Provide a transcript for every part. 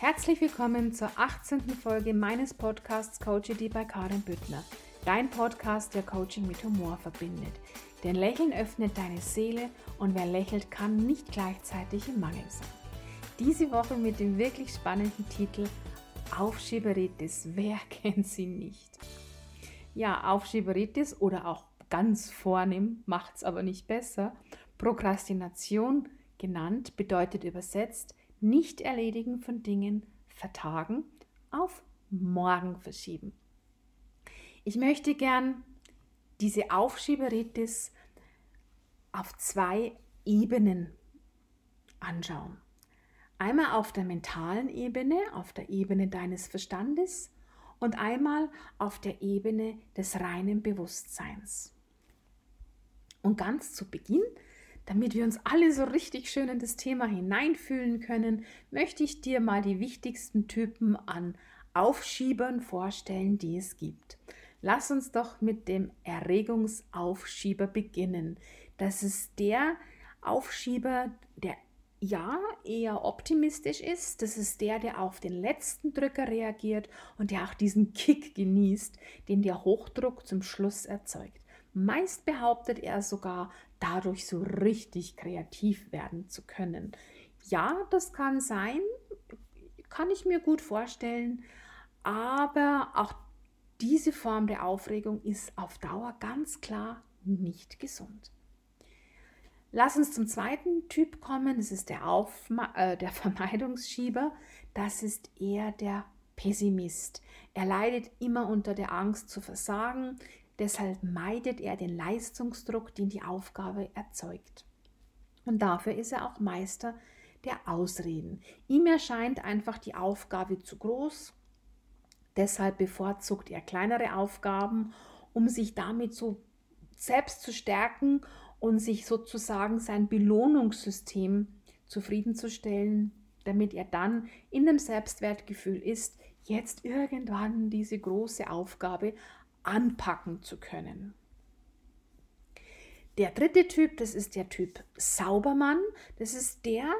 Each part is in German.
Herzlich willkommen zur 18. Folge meines Podcasts Coachity bei Karin Büttner. Dein Podcast, der Coaching mit Humor verbindet. Denn Lächeln öffnet deine Seele und wer lächelt, kann nicht gleichzeitig im Mangel sein. Diese Woche mit dem wirklich spannenden Titel Aufschieberitis. Wer kennt sie nicht? Ja, Aufschieberitis oder auch ganz vornehm macht es aber nicht besser. Prokrastination genannt bedeutet übersetzt nicht erledigen von Dingen vertagen, auf morgen verschieben. Ich möchte gern diese Aufschieberitis auf zwei Ebenen anschauen. Einmal auf der mentalen Ebene, auf der Ebene deines Verstandes und einmal auf der Ebene des reinen Bewusstseins. Und ganz zu Beginn damit wir uns alle so richtig schön in das Thema hineinfühlen können, möchte ich dir mal die wichtigsten Typen an Aufschiebern vorstellen, die es gibt. Lass uns doch mit dem Erregungsaufschieber beginnen. Das ist der Aufschieber, der ja eher optimistisch ist. Das ist der, der auf den letzten Drücker reagiert und der auch diesen Kick genießt, den der Hochdruck zum Schluss erzeugt. Meist behauptet er sogar, dadurch so richtig kreativ werden zu können. Ja, das kann sein, kann ich mir gut vorstellen, aber auch diese Form der Aufregung ist auf Dauer ganz klar nicht gesund. Lass uns zum zweiten Typ kommen, das ist der, Aufma äh, der Vermeidungsschieber, das ist eher der Pessimist. Er leidet immer unter der Angst zu versagen, Deshalb meidet er den Leistungsdruck, den die Aufgabe erzeugt. Und dafür ist er auch Meister der Ausreden. Ihm erscheint einfach die Aufgabe zu groß. Deshalb bevorzugt er kleinere Aufgaben, um sich damit so selbst zu stärken und sich sozusagen sein Belohnungssystem zufriedenzustellen, damit er dann in dem Selbstwertgefühl ist, jetzt irgendwann diese große Aufgabe anpacken zu können. Der dritte Typ, das ist der Typ Saubermann. Das ist der,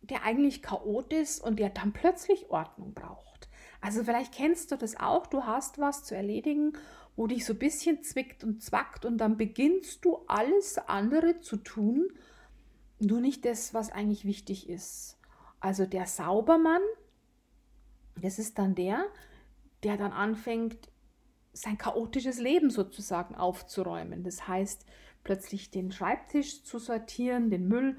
der eigentlich chaot ist und der dann plötzlich Ordnung braucht. Also vielleicht kennst du das auch, du hast was zu erledigen, wo dich so ein bisschen zwickt und zwackt und dann beginnst du alles andere zu tun, nur nicht das, was eigentlich wichtig ist. Also der Saubermann, das ist dann der, der dann anfängt, sein chaotisches Leben sozusagen aufzuräumen. Das heißt, plötzlich den Schreibtisch zu sortieren, den Müll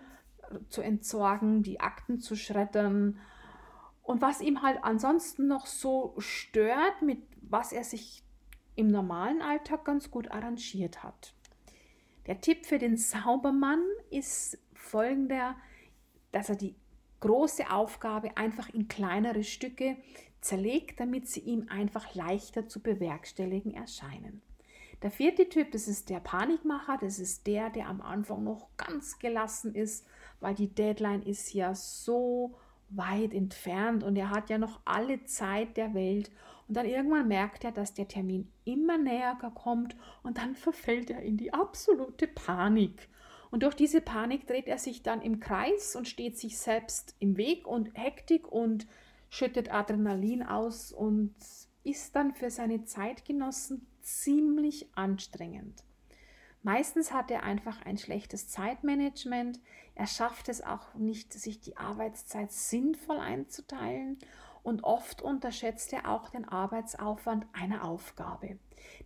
äh, zu entsorgen, die Akten zu schreddern. Und was ihm halt ansonsten noch so stört, mit was er sich im normalen Alltag ganz gut arrangiert hat. Der Tipp für den Saubermann ist folgender, dass er die große Aufgabe einfach in kleinere Stücke zerlegt, damit sie ihm einfach leichter zu bewerkstelligen erscheinen. Der vierte Typ, das ist der Panikmacher, das ist der, der am Anfang noch ganz gelassen ist, weil die Deadline ist ja so weit entfernt und er hat ja noch alle Zeit der Welt und dann irgendwann merkt er, dass der Termin immer näher kommt und dann verfällt er in die absolute Panik. Und durch diese Panik dreht er sich dann im Kreis und steht sich selbst im Weg und Hektik und schüttet Adrenalin aus und ist dann für seine Zeitgenossen ziemlich anstrengend. Meistens hat er einfach ein schlechtes Zeitmanagement. Er schafft es auch nicht, sich die Arbeitszeit sinnvoll einzuteilen und oft unterschätzt er auch den Arbeitsaufwand einer Aufgabe.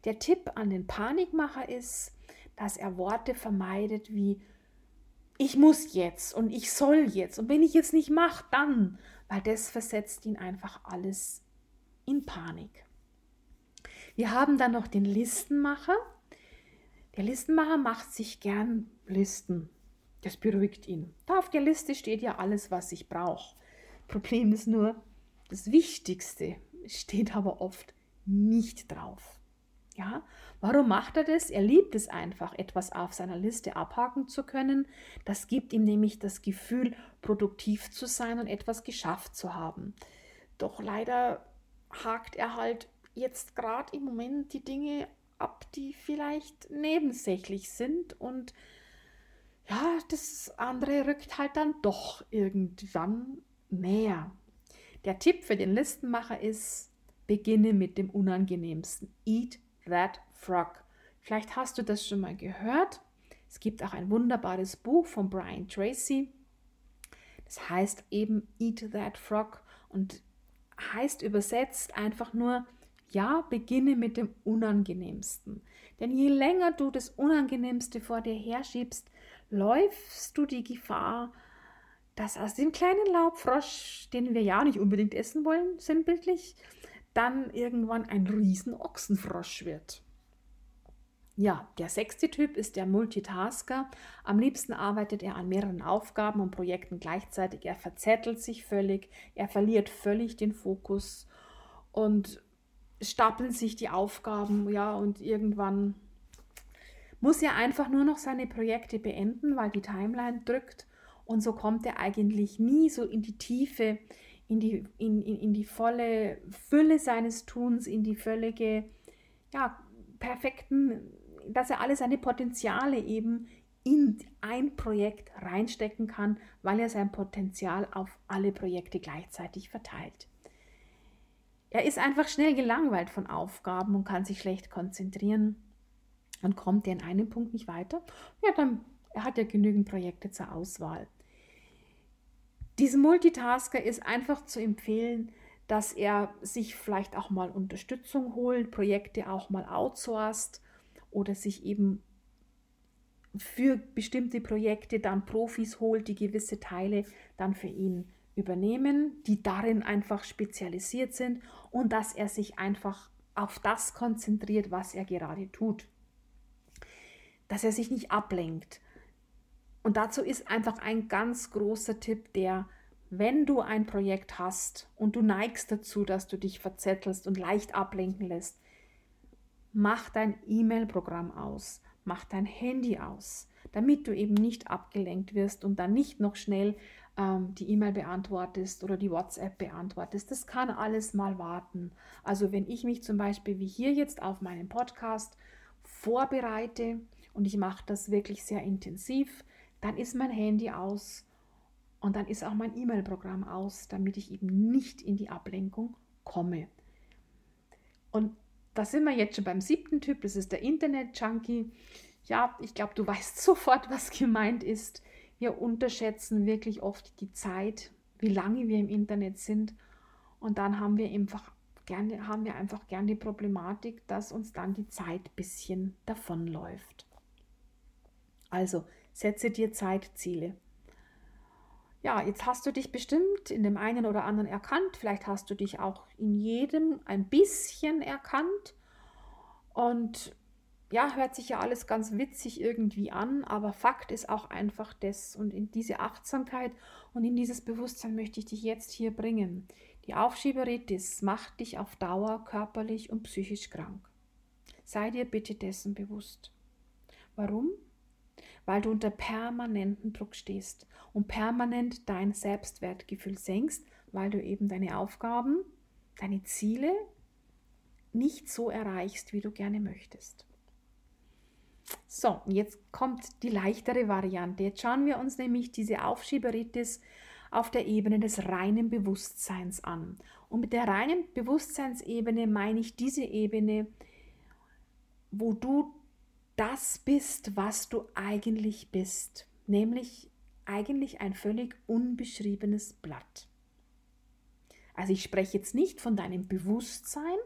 Der Tipp an den Panikmacher ist, dass er Worte vermeidet wie ich muss jetzt und ich soll jetzt und wenn ich jetzt nicht mache, dann, weil das versetzt ihn einfach alles in Panik. Wir haben dann noch den Listenmacher. Der Listenmacher macht sich gern Listen. Das beruhigt ihn. Da auf der Liste steht ja alles, was ich brauche. Problem ist nur, das Wichtigste steht aber oft nicht drauf. Ja, warum macht er das? Er liebt es einfach, etwas auf seiner Liste abhaken zu können. Das gibt ihm nämlich das Gefühl, produktiv zu sein und etwas geschafft zu haben. Doch leider hakt er halt jetzt gerade im Moment die Dinge ab, die vielleicht nebensächlich sind und ja, das andere rückt halt dann doch irgendwann näher. Der Tipp für den Listenmacher ist, beginne mit dem Unangenehmsten. Eat that frog. Vielleicht hast du das schon mal gehört. Es gibt auch ein wunderbares Buch von Brian Tracy. Das heißt eben Eat That Frog und heißt übersetzt einfach nur, ja, beginne mit dem Unangenehmsten. Denn je länger du das Unangenehmste vor dir herschiebst, läufst du die Gefahr, dass aus dem kleinen Laubfrosch, den wir ja nicht unbedingt essen wollen, sinnbildlich, dann irgendwann ein Riesenochsenfrosch wird. Ja, der sechste Typ ist der Multitasker. Am liebsten arbeitet er an mehreren Aufgaben und Projekten gleichzeitig. Er verzettelt sich völlig, er verliert völlig den Fokus und stapeln sich die Aufgaben, ja, und irgendwann muss er einfach nur noch seine Projekte beenden, weil die Timeline drückt und so kommt er eigentlich nie so in die Tiefe, in die, in, in, in die volle Fülle seines Tuns, in die völlige, ja, perfekten dass er alle seine Potenziale eben in ein Projekt reinstecken kann, weil er sein Potenzial auf alle Projekte gleichzeitig verteilt. Er ist einfach schnell gelangweilt von Aufgaben und kann sich schlecht konzentrieren. Und kommt er in einem Punkt nicht weiter, ja, dann er hat ja genügend Projekte zur Auswahl. Diesem Multitasker ist einfach zu empfehlen, dass er sich vielleicht auch mal Unterstützung holt, Projekte auch mal outsourced oder sich eben für bestimmte Projekte dann Profis holt, die gewisse Teile dann für ihn übernehmen, die darin einfach spezialisiert sind und dass er sich einfach auf das konzentriert, was er gerade tut. Dass er sich nicht ablenkt. Und dazu ist einfach ein ganz großer Tipp, der, wenn du ein Projekt hast und du neigst dazu, dass du dich verzettelst und leicht ablenken lässt, Mach dein E-Mail-Programm aus, mach dein Handy aus, damit du eben nicht abgelenkt wirst und dann nicht noch schnell ähm, die E-Mail beantwortest oder die WhatsApp beantwortest. Das kann alles mal warten. Also wenn ich mich zum Beispiel wie hier jetzt auf meinen Podcast vorbereite und ich mache das wirklich sehr intensiv, dann ist mein Handy aus und dann ist auch mein E-Mail-Programm aus, damit ich eben nicht in die Ablenkung komme. Und da sind wir jetzt schon beim siebten Typ, das ist der Internet-Junkie. Ja, ich glaube, du weißt sofort, was gemeint ist. Wir unterschätzen wirklich oft die Zeit, wie lange wir im Internet sind. Und dann haben wir einfach gerne, haben wir einfach gern die Problematik, dass uns dann die Zeit ein bisschen davonläuft. Also setze dir Zeitziele ja, jetzt hast du dich bestimmt in dem einen oder anderen erkannt. Vielleicht hast du dich auch in jedem ein bisschen erkannt. Und ja, hört sich ja alles ganz witzig irgendwie an, aber Fakt ist auch einfach das. Und in diese Achtsamkeit und in dieses Bewusstsein möchte ich dich jetzt hier bringen. Die Aufschieberitis macht dich auf Dauer körperlich und psychisch krank. Sei dir bitte dessen bewusst. Warum? Weil du unter permanentem Druck stehst und permanent dein Selbstwertgefühl senkst, weil du eben deine Aufgaben, deine Ziele nicht so erreichst, wie du gerne möchtest. So, jetzt kommt die leichtere Variante. Jetzt schauen wir uns nämlich diese Aufschieberitis auf der Ebene des reinen Bewusstseins an. Und mit der reinen Bewusstseinsebene meine ich diese Ebene, wo du das bist, was du eigentlich bist, nämlich eigentlich ein völlig unbeschriebenes Blatt. Also ich spreche jetzt nicht von deinem Bewusstsein,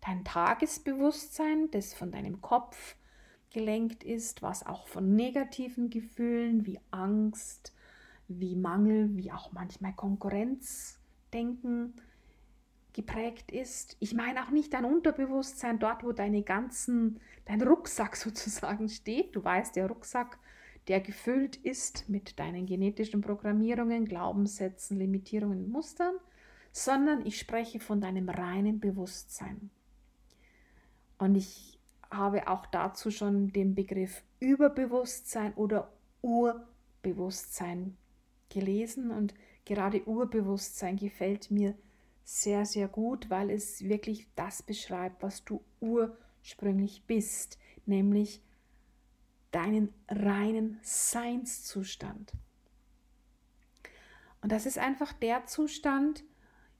dein Tagesbewusstsein, das von deinem Kopf gelenkt ist, was auch von negativen Gefühlen wie Angst, wie Mangel, wie auch manchmal Konkurrenzdenken geprägt ist. Ich meine auch nicht dein Unterbewusstsein, dort, wo deine ganzen, dein Rucksack sozusagen steht. Du weißt, der Rucksack, der gefüllt ist mit deinen genetischen Programmierungen, Glaubenssätzen, Limitierungen, Mustern, sondern ich spreche von deinem reinen Bewusstsein. Und ich habe auch dazu schon den Begriff Überbewusstsein oder Urbewusstsein gelesen und gerade Urbewusstsein gefällt mir sehr, sehr gut, weil es wirklich das beschreibt, was du ursprünglich bist, nämlich deinen reinen Seinszustand. Und das ist einfach der Zustand,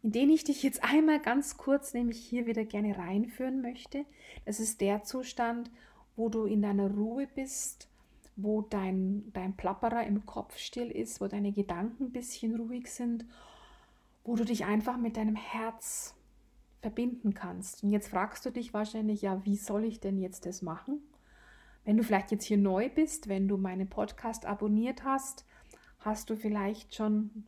in den ich dich jetzt einmal ganz kurz nämlich hier wieder gerne reinführen möchte. Das ist der Zustand, wo du in deiner Ruhe bist, wo dein, dein Plapperer im Kopf still ist, wo deine Gedanken ein bisschen ruhig sind, wo du dich einfach mit deinem Herz verbinden kannst. Und jetzt fragst du dich wahrscheinlich, ja, wie soll ich denn jetzt das machen? Wenn du vielleicht jetzt hier neu bist, wenn du meinen Podcast abonniert hast, hast du vielleicht schon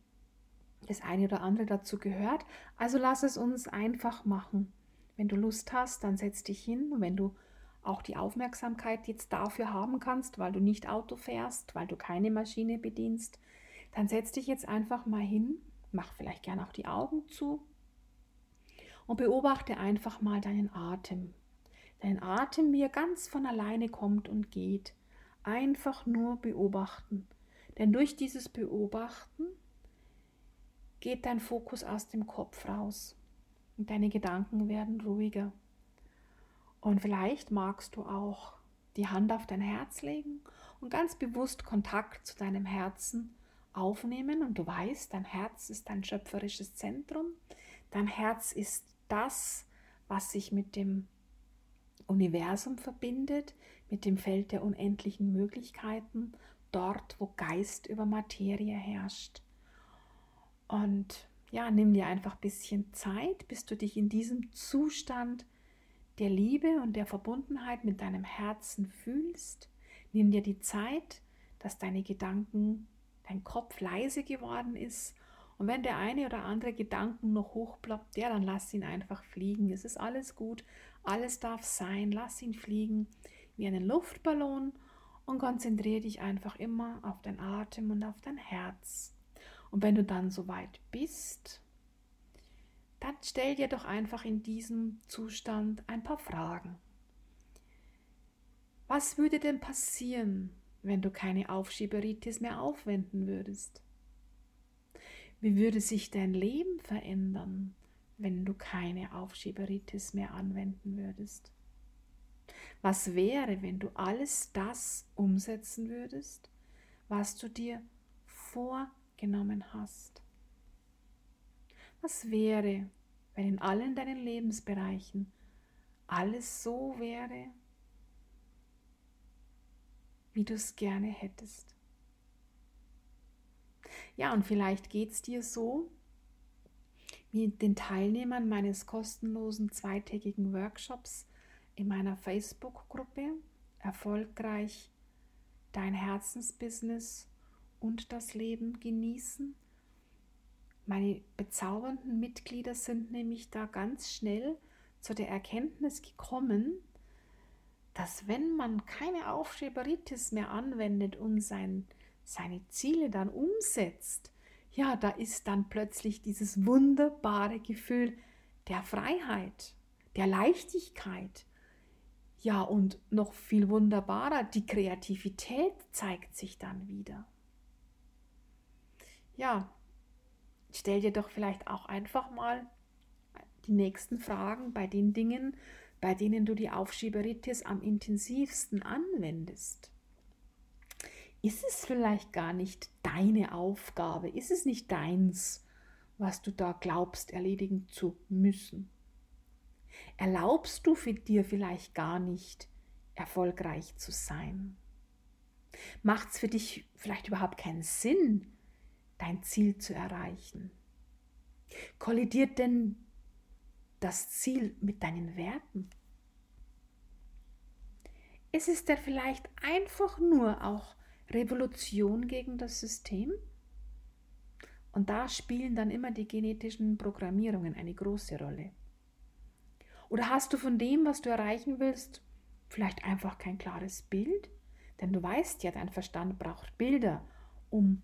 das eine oder andere dazu gehört. Also lass es uns einfach machen. Wenn du Lust hast, dann setz dich hin. Und wenn du auch die Aufmerksamkeit jetzt dafür haben kannst, weil du nicht Auto fährst, weil du keine Maschine bedienst, dann setz dich jetzt einfach mal hin, mach vielleicht gerne auch die Augen zu und beobachte einfach mal deinen Atem. Deinen Atem, wie er ganz von alleine kommt und geht. Einfach nur beobachten. Denn durch dieses Beobachten geht dein Fokus aus dem Kopf raus und deine Gedanken werden ruhiger. Und vielleicht magst du auch die Hand auf dein Herz legen und ganz bewusst Kontakt zu deinem Herzen aufnehmen. Und du weißt, dein Herz ist dein schöpferisches Zentrum. Dein Herz ist das, was sich mit dem Universum verbindet, mit dem Feld der unendlichen Möglichkeiten, dort, wo Geist über Materie herrscht. Und ja, nimm dir einfach ein bisschen Zeit, bis du dich in diesem Zustand der Liebe und der Verbundenheit mit deinem Herzen fühlst. Nimm dir die Zeit, dass deine Gedanken, dein Kopf leise geworden ist. Und wenn der eine oder andere Gedanken noch hochploppt, ja, dann lass ihn einfach fliegen. Es ist alles gut, alles darf sein. Lass ihn fliegen wie einen Luftballon und konzentriere dich einfach immer auf dein Atem und auf dein Herz. Und wenn du dann soweit bist, dann stell dir doch einfach in diesem Zustand ein paar Fragen. Was würde denn passieren, wenn du keine Aufschieberitis mehr aufwenden würdest? Wie würde sich dein Leben verändern, wenn du keine Aufschieberitis mehr anwenden würdest? Was wäre, wenn du alles das umsetzen würdest, was du dir vor genommen hast. Was wäre, wenn in allen deinen Lebensbereichen alles so wäre, wie du es gerne hättest? Ja, und vielleicht geht es dir so, wie den Teilnehmern meines kostenlosen zweitägigen Workshops in meiner Facebook-Gruppe Erfolgreich dein Herzensbusiness und das Leben genießen. Meine bezaubernden Mitglieder sind nämlich da ganz schnell zu der Erkenntnis gekommen, dass wenn man keine Aufschieberitis mehr anwendet und sein, seine Ziele dann umsetzt, ja, da ist dann plötzlich dieses wunderbare Gefühl der Freiheit, der Leichtigkeit. Ja, und noch viel wunderbarer, die Kreativität zeigt sich dann wieder ja, stell dir doch vielleicht auch einfach mal die nächsten Fragen bei den Dingen, bei denen du die Aufschieberitis am intensivsten anwendest. Ist es vielleicht gar nicht deine Aufgabe? Ist es nicht deins, was du da glaubst erledigen zu müssen? Erlaubst du für dir vielleicht gar nicht erfolgreich zu sein? Macht es für dich vielleicht überhaupt keinen Sinn, dein Ziel zu erreichen? Kollidiert denn das Ziel mit deinen Werten? Ist es denn vielleicht einfach nur auch Revolution gegen das System? Und da spielen dann immer die genetischen Programmierungen eine große Rolle. Oder hast du von dem, was du erreichen willst, vielleicht einfach kein klares Bild? Denn du weißt ja, dein Verstand braucht Bilder, um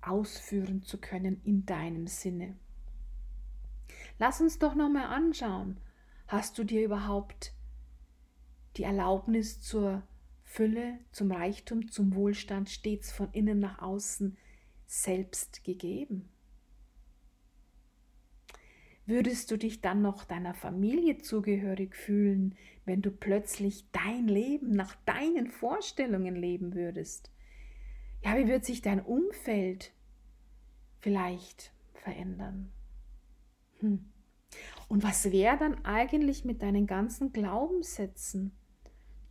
ausführen zu können in deinem Sinne. Lass uns doch noch mal anschauen. Hast du dir überhaupt die Erlaubnis zur Fülle, zum Reichtum, zum Wohlstand stets von innen nach außen selbst gegeben? Würdest du dich dann noch deiner Familie zugehörig fühlen, wenn du plötzlich dein Leben nach deinen Vorstellungen leben würdest? Ja, wie wird sich dein Umfeld vielleicht verändern? Hm. Und was wäre dann eigentlich mit deinen ganzen Glaubenssätzen,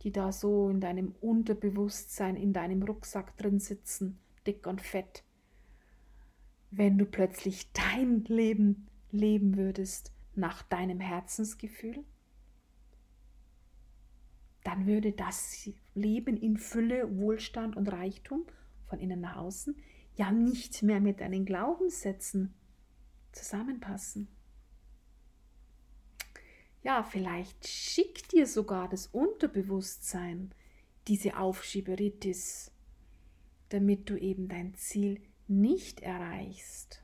die da so in deinem Unterbewusstsein, in deinem Rucksack drin sitzen, dick und fett, wenn du plötzlich dein Leben leben würdest nach deinem Herzensgefühl? Dann würde das Leben in Fülle, Wohlstand und Reichtum von innen nach außen ja nicht mehr mit deinen Glaubenssätzen zusammenpassen. Ja, vielleicht schickt dir sogar das Unterbewusstsein diese Aufschieberitis, damit du eben dein Ziel nicht erreichst.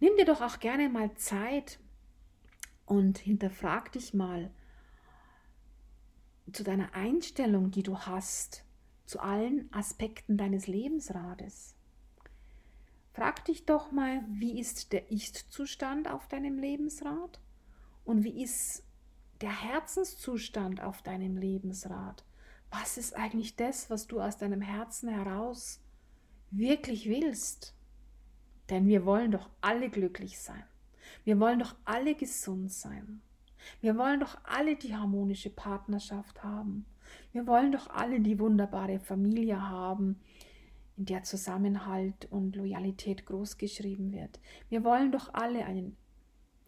Nimm dir doch auch gerne mal Zeit und hinterfrag dich mal zu deiner Einstellung, die du hast, zu allen Aspekten deines Lebensrades. Frag dich doch mal, wie ist der Ist-Zustand auf deinem Lebensrad und wie ist der Herzenszustand auf deinem Lebensrad? Was ist eigentlich das, was du aus deinem Herzen heraus wirklich willst? Denn wir wollen doch alle glücklich sein. Wir wollen doch alle gesund sein. Wir wollen doch alle die harmonische Partnerschaft haben. Wir wollen doch alle die wunderbare Familie haben, in der Zusammenhalt und Loyalität großgeschrieben wird. Wir wollen doch alle einen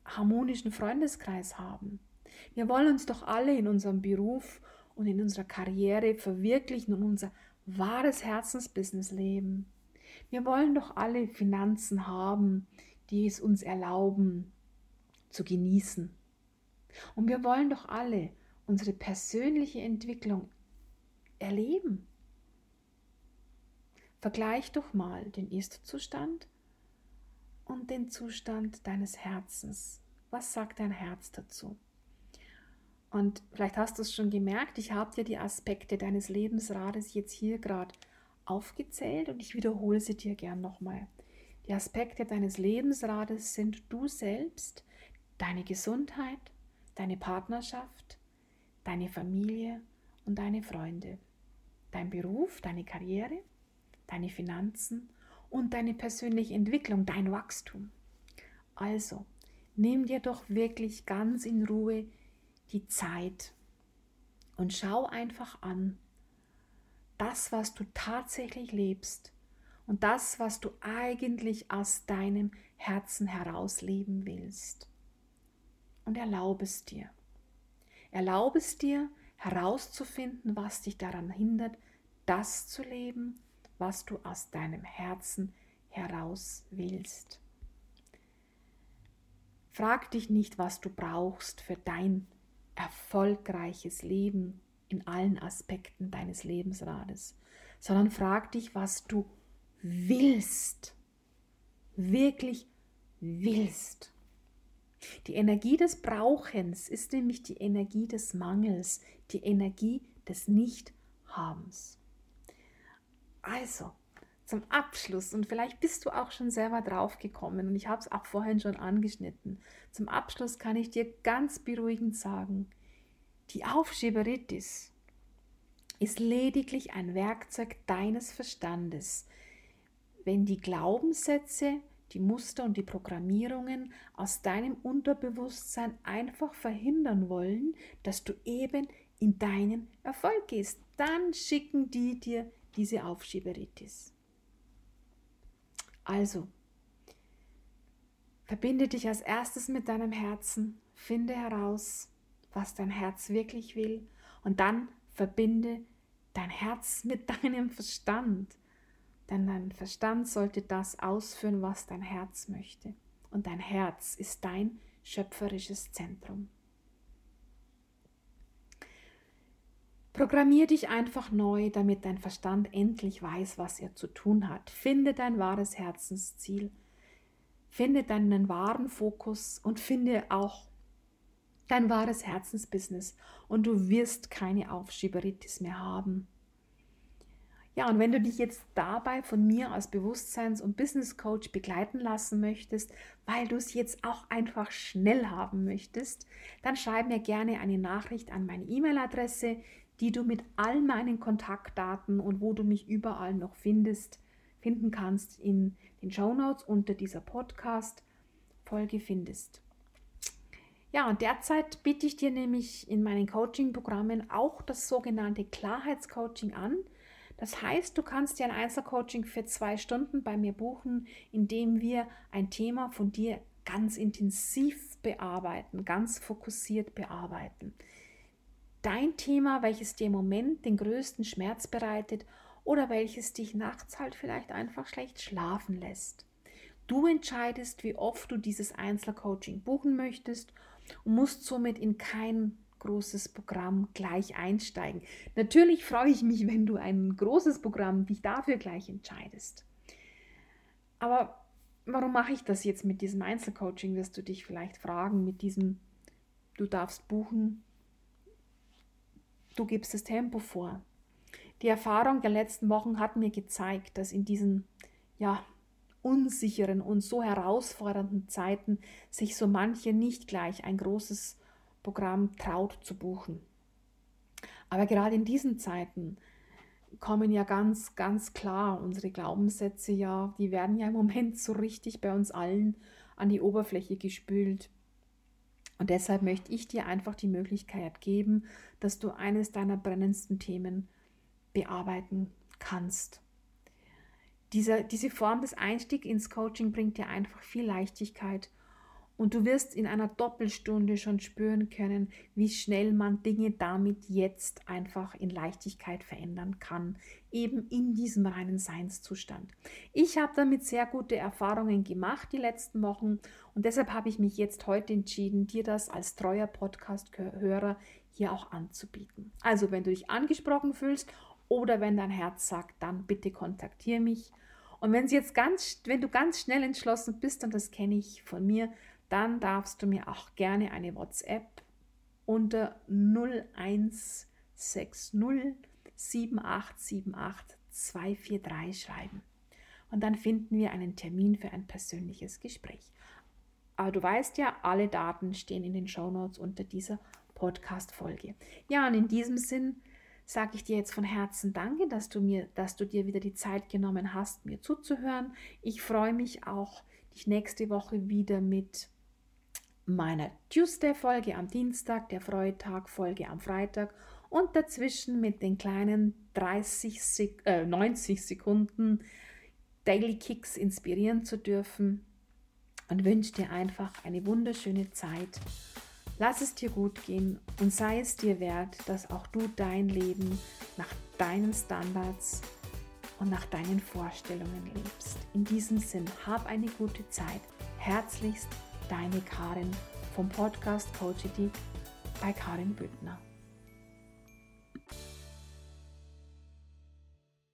harmonischen Freundeskreis haben. Wir wollen uns doch alle in unserem Beruf und in unserer Karriere verwirklichen und unser wahres Herzensbusiness leben. Wir wollen doch alle Finanzen haben, die es uns erlauben zu genießen. Und wir wollen doch alle unsere persönliche Entwicklung erleben. Vergleich doch mal den Ist-Zustand und den Zustand deines Herzens. Was sagt dein Herz dazu? Und vielleicht hast du es schon gemerkt, ich habe dir die Aspekte deines Lebensrades jetzt hier gerade aufgezählt und ich wiederhole sie dir gern nochmal. Die Aspekte deines Lebensrades sind du selbst, deine Gesundheit, deine Partnerschaft, deine Familie und deine Freunde, dein Beruf, deine Karriere, deine Finanzen und deine persönliche Entwicklung, dein Wachstum. Also, nimm dir doch wirklich ganz in Ruhe die Zeit und schau einfach an, das, was du tatsächlich lebst und das, was du eigentlich aus deinem Herzen heraus leben willst. Und erlaube es dir. Erlaube es dir herauszufinden, was dich daran hindert, das zu leben, was du aus deinem Herzen heraus willst. Frag dich nicht, was du brauchst für dein erfolgreiches Leben in allen Aspekten deines Lebensrades, sondern frag dich, was du willst, wirklich willst. Die Energie des Brauchens ist nämlich die Energie des Mangels, die Energie des Nichthabens. Also, zum Abschluss, und vielleicht bist du auch schon selber drauf gekommen, und ich habe es auch vorhin schon angeschnitten. Zum Abschluss kann ich dir ganz beruhigend sagen, die Aufschieberitis ist lediglich ein Werkzeug deines Verstandes, wenn die Glaubenssätze, die Muster und die Programmierungen aus deinem Unterbewusstsein einfach verhindern wollen, dass du eben in deinen Erfolg gehst. Dann schicken die dir diese Aufschieberitis. Also, verbinde dich als erstes mit deinem Herzen, finde heraus, was dein Herz wirklich will und dann verbinde dein Herz mit deinem Verstand. Denn dein Verstand sollte das ausführen, was dein Herz möchte. Und dein Herz ist dein schöpferisches Zentrum. Programmier dich einfach neu, damit dein Verstand endlich weiß, was er zu tun hat. Finde dein wahres Herzensziel, finde deinen wahren Fokus und finde auch dein wahres Herzensbusiness und du wirst keine Aufschieberitis mehr haben. Ja, und wenn du dich jetzt dabei von mir als Bewusstseins- und Business Coach begleiten lassen möchtest, weil du es jetzt auch einfach schnell haben möchtest, dann schreib mir gerne eine Nachricht an meine E-Mail-Adresse, die du mit all meinen Kontaktdaten und wo du mich überall noch findest, finden kannst in den Show Notes unter dieser Podcast. Folge findest. Ja, und derzeit biete ich dir nämlich in meinen Coaching-Programmen auch das sogenannte Klarheitscoaching an. Das heißt, du kannst dir ein Einzelcoaching für zwei Stunden bei mir buchen, indem wir ein Thema von dir ganz intensiv bearbeiten, ganz fokussiert bearbeiten. Dein Thema, welches dir im Moment den größten Schmerz bereitet oder welches dich nachts halt vielleicht einfach schlecht schlafen lässt. Du entscheidest, wie oft du dieses Einzelcoaching buchen möchtest und musst somit in kein großes Programm gleich einsteigen. Natürlich freue ich mich, wenn du ein großes Programm dich dafür gleich entscheidest. Aber warum mache ich das jetzt mit diesem Einzelcoaching, wirst du dich vielleicht fragen, mit diesem, du darfst buchen, du gibst das Tempo vor. Die Erfahrung der letzten Wochen hat mir gezeigt, dass in diesen ja, unsicheren und so herausfordernden Zeiten sich so manche nicht gleich ein großes Programm traut zu buchen. Aber gerade in diesen Zeiten kommen ja ganz, ganz klar unsere Glaubenssätze ja, die werden ja im Moment so richtig bei uns allen an die Oberfläche gespült. Und deshalb möchte ich dir einfach die Möglichkeit geben, dass du eines deiner brennendsten Themen bearbeiten kannst. Diese, diese Form des Einstiegs ins Coaching bringt dir einfach viel Leichtigkeit und du wirst in einer Doppelstunde schon spüren können, wie schnell man Dinge damit jetzt einfach in Leichtigkeit verändern kann, eben in diesem reinen Seinszustand. Ich habe damit sehr gute Erfahrungen gemacht die letzten Wochen und deshalb habe ich mich jetzt heute entschieden, dir das als treuer Podcast-Hörer hier auch anzubieten. Also, wenn du dich angesprochen fühlst oder wenn dein Herz sagt, dann bitte kontaktiere mich. Und wenn, jetzt ganz, wenn du ganz schnell entschlossen bist, und das kenne ich von mir, dann darfst du mir auch gerne eine WhatsApp unter 0160 7878 243 schreiben. Und dann finden wir einen Termin für ein persönliches Gespräch. Aber du weißt ja, alle Daten stehen in den Shownotes unter dieser Podcast-Folge. Ja, und in diesem Sinn sage ich dir jetzt von Herzen Danke, dass du mir, dass du dir wieder die Zeit genommen hast, mir zuzuhören. Ich freue mich auch, dich nächste Woche wieder mit meiner Tuesday-Folge am Dienstag, der Freitag-Folge am Freitag und dazwischen mit den kleinen 30 Sek äh, 90 Sekunden Daily Kicks inspirieren zu dürfen und wünsche dir einfach eine wunderschöne Zeit Lass es dir gut gehen und sei es dir wert, dass auch du dein Leben nach deinen Standards und nach deinen Vorstellungen lebst. In diesem Sinn, hab eine gute Zeit. Herzlichst, deine Karin vom Podcast Coachity bei Karin Büttner.